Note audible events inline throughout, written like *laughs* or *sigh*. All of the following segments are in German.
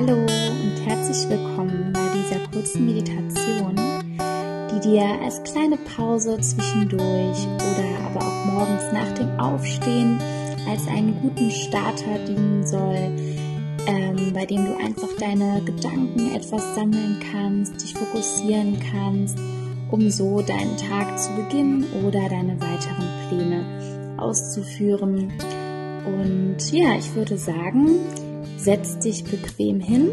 Hallo und herzlich willkommen bei dieser kurzen Meditation, die dir als kleine Pause zwischendurch oder aber auch morgens nach dem Aufstehen als einen guten Starter dienen soll, ähm, bei dem du einfach deine Gedanken etwas sammeln kannst, dich fokussieren kannst, um so deinen Tag zu beginnen oder deine weiteren Pläne auszuführen. Und ja, ich würde sagen, setz dich bequem hin,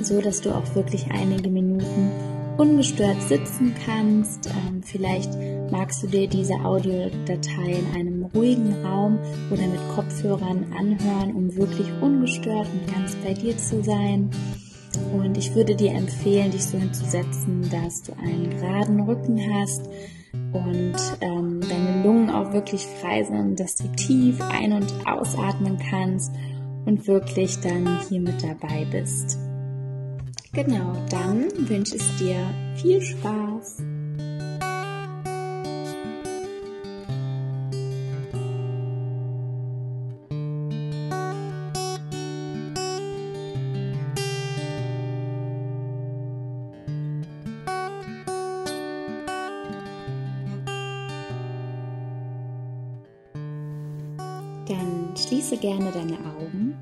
so dass du auch wirklich einige Minuten ungestört sitzen kannst. Ähm, vielleicht magst du dir diese Audiodatei in einem ruhigen Raum oder mit Kopfhörern anhören, um wirklich ungestört und ganz bei dir zu sein. Und ich würde dir empfehlen, dich so hinzusetzen, dass du einen geraden Rücken hast und ähm, deine Lungen auch wirklich frei sind, dass du tief ein- und ausatmen kannst und wirklich dann hier mit dabei bist. Genau, dann wünsche ich dir viel Spaß. Dann schließe gerne deine Augen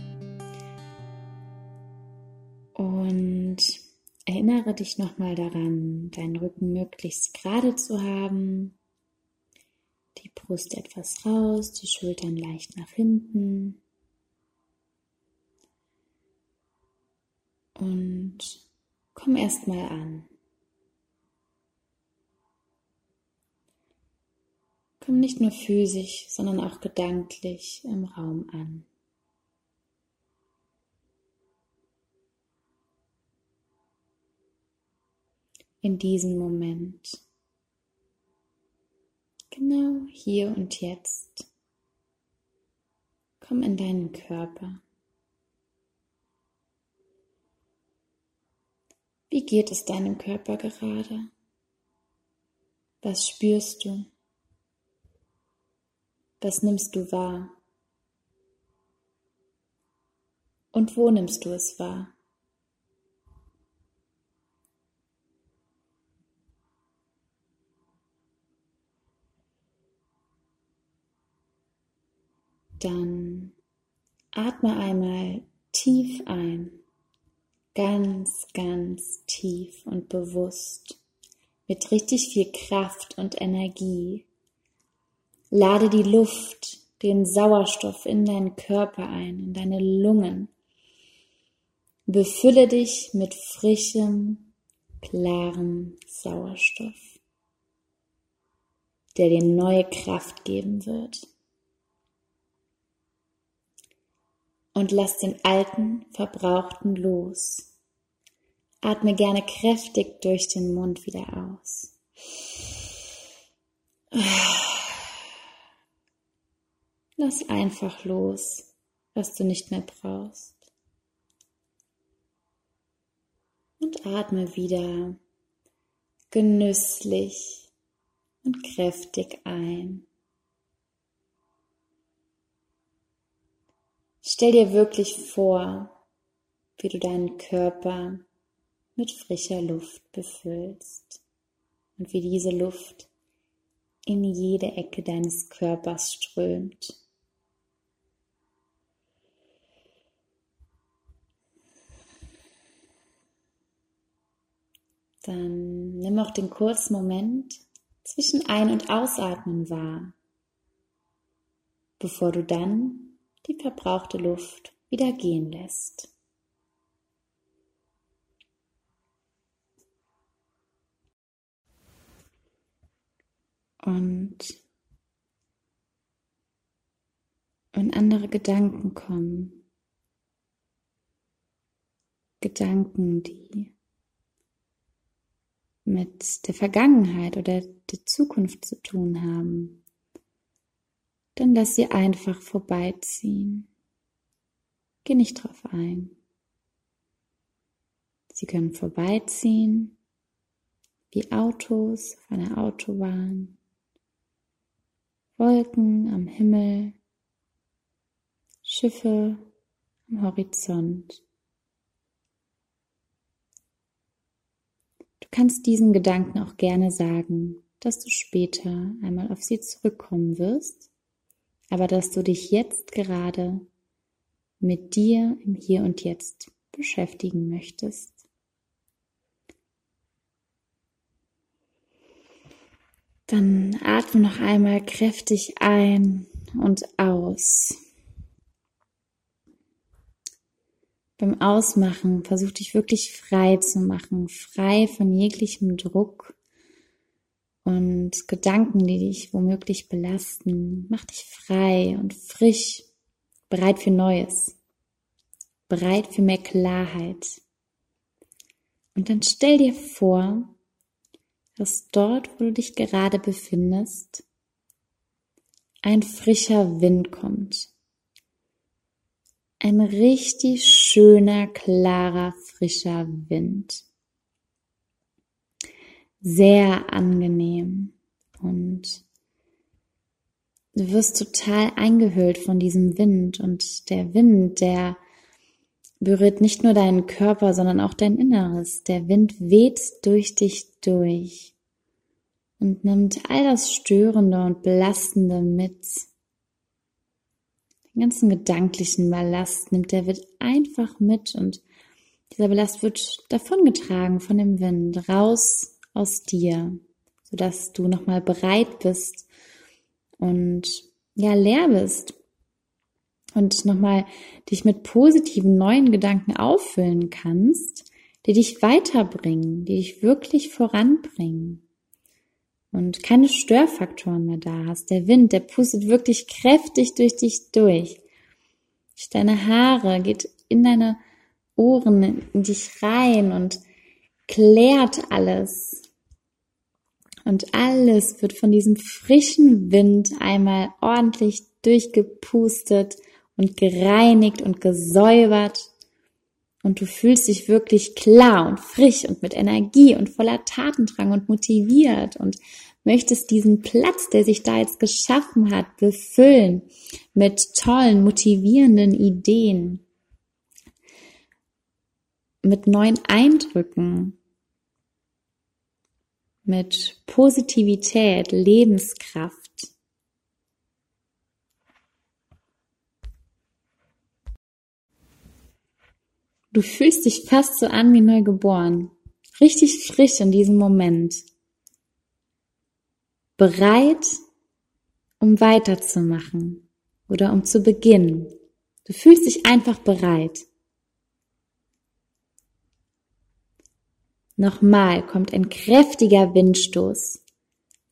erinnere dich nochmal daran, deinen Rücken möglichst gerade zu haben, die Brust etwas raus, die Schultern leicht nach hinten. Und komm erstmal an. Komm nicht nur physisch, sondern auch gedanklich im Raum an. in diesem Moment. Genau hier und jetzt. Komm in deinen Körper. Wie geht es deinem Körper gerade? Was spürst du? Was nimmst du wahr? Und wo nimmst du es wahr? Dann atme einmal tief ein, ganz, ganz tief und bewusst, mit richtig viel Kraft und Energie. Lade die Luft, den Sauerstoff in deinen Körper ein, in deine Lungen. Befülle dich mit frischem, klarem Sauerstoff, der dir neue Kraft geben wird. und lass den alten, verbrauchten los. Atme gerne kräftig durch den Mund wieder aus. Lass einfach los, was du nicht mehr brauchst. Und atme wieder genüsslich und kräftig ein. Stell dir wirklich vor, wie du deinen Körper mit frischer Luft befüllst und wie diese Luft in jede Ecke deines Körpers strömt. Dann nimm auch den kurzen Moment zwischen Ein- und Ausatmen wahr, bevor du dann die verbrauchte Luft wieder gehen lässt. Und wenn andere Gedanken kommen, Gedanken, die mit der Vergangenheit oder der Zukunft zu tun haben, dann lass sie einfach vorbeiziehen. Geh nicht drauf ein. Sie können vorbeiziehen, wie Autos auf einer Autobahn, Wolken am Himmel, Schiffe am Horizont. Du kannst diesen Gedanken auch gerne sagen, dass du später einmal auf sie zurückkommen wirst, aber dass du dich jetzt gerade mit dir im Hier und Jetzt beschäftigen möchtest. Dann atme noch einmal kräftig ein und aus. Beim Ausmachen versuch dich wirklich frei zu machen, frei von jeglichem Druck und Gedanken, die dich womöglich belasten. Mach dich frei und frisch, bereit für Neues, bereit für mehr Klarheit. Und dann stell dir vor, dass dort, wo du dich gerade befindest, ein frischer Wind kommt. Ein richtig schöner, klarer, frischer Wind. Sehr angenehm und du wirst total eingehüllt von diesem Wind und der Wind, der berührt nicht nur deinen Körper, sondern auch dein Inneres. Der Wind weht durch dich durch und nimmt all das Störende und Belastende mit. Den ganzen gedanklichen Ballast nimmt der Wind einfach mit und dieser Ballast wird davongetragen von dem Wind raus aus dir, sodass du nochmal bereit bist und ja leer bist und nochmal dich mit positiven neuen Gedanken auffüllen kannst, die dich weiterbringen, die dich wirklich voranbringen und keine Störfaktoren mehr da hast. Der Wind, der pustet wirklich kräftig durch dich durch. Durch deine Haare geht in deine Ohren, in dich rein und klärt alles. Und alles wird von diesem frischen Wind einmal ordentlich durchgepustet und gereinigt und gesäubert. Und du fühlst dich wirklich klar und frisch und mit Energie und voller Tatendrang und motiviert und möchtest diesen Platz, der sich da jetzt geschaffen hat, befüllen mit tollen, motivierenden Ideen, mit neuen Eindrücken, mit Positivität, Lebenskraft. Du fühlst dich fast so an wie neu geboren. Richtig frisch in diesem Moment. Bereit, um weiterzumachen oder um zu beginnen. Du fühlst dich einfach bereit. Nochmal kommt ein kräftiger Windstoß.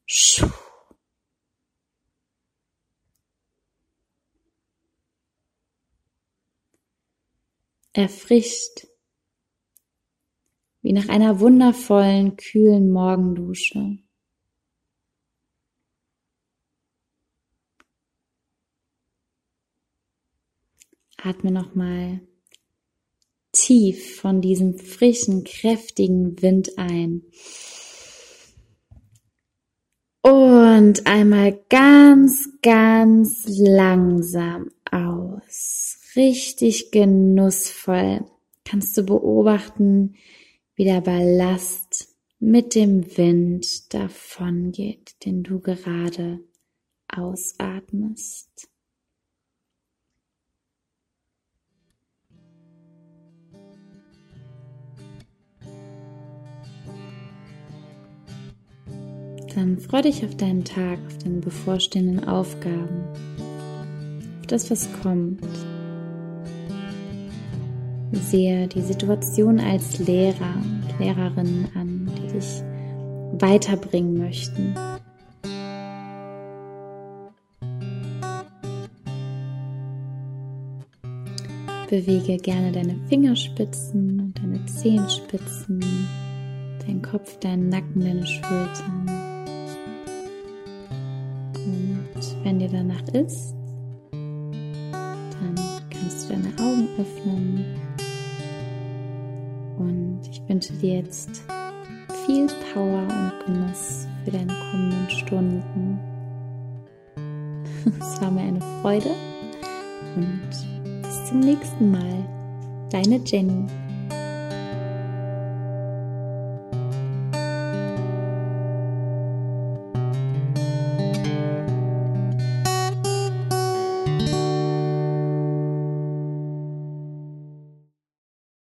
Schuh. Erfrischt, wie nach einer wundervollen, kühlen Morgendusche. Atme nochmal tief von diesem frischen, kräftigen Wind ein. Und einmal ganz, ganz langsam aus richtig genussvoll kannst du beobachten, wie der Ballast mit dem Wind davon geht, den du gerade ausatmest. Dann freu dich auf deinen Tag, auf deine bevorstehenden Aufgaben, auf das, was kommt sehe die Situation als Lehrer und Lehrerinnen an, die dich weiterbringen möchten. Bewege gerne deine Fingerspitzen und deine Zehenspitzen, deinen Kopf, deinen Nacken, deine Schultern. Und wenn dir danach ist, dann kannst du deine Augen öffnen wünsche dir jetzt viel Power und Genuss für deine kommenden Stunden. *laughs* Es war mir eine Freude und bis zum nächsten Mal. Deine Jenny.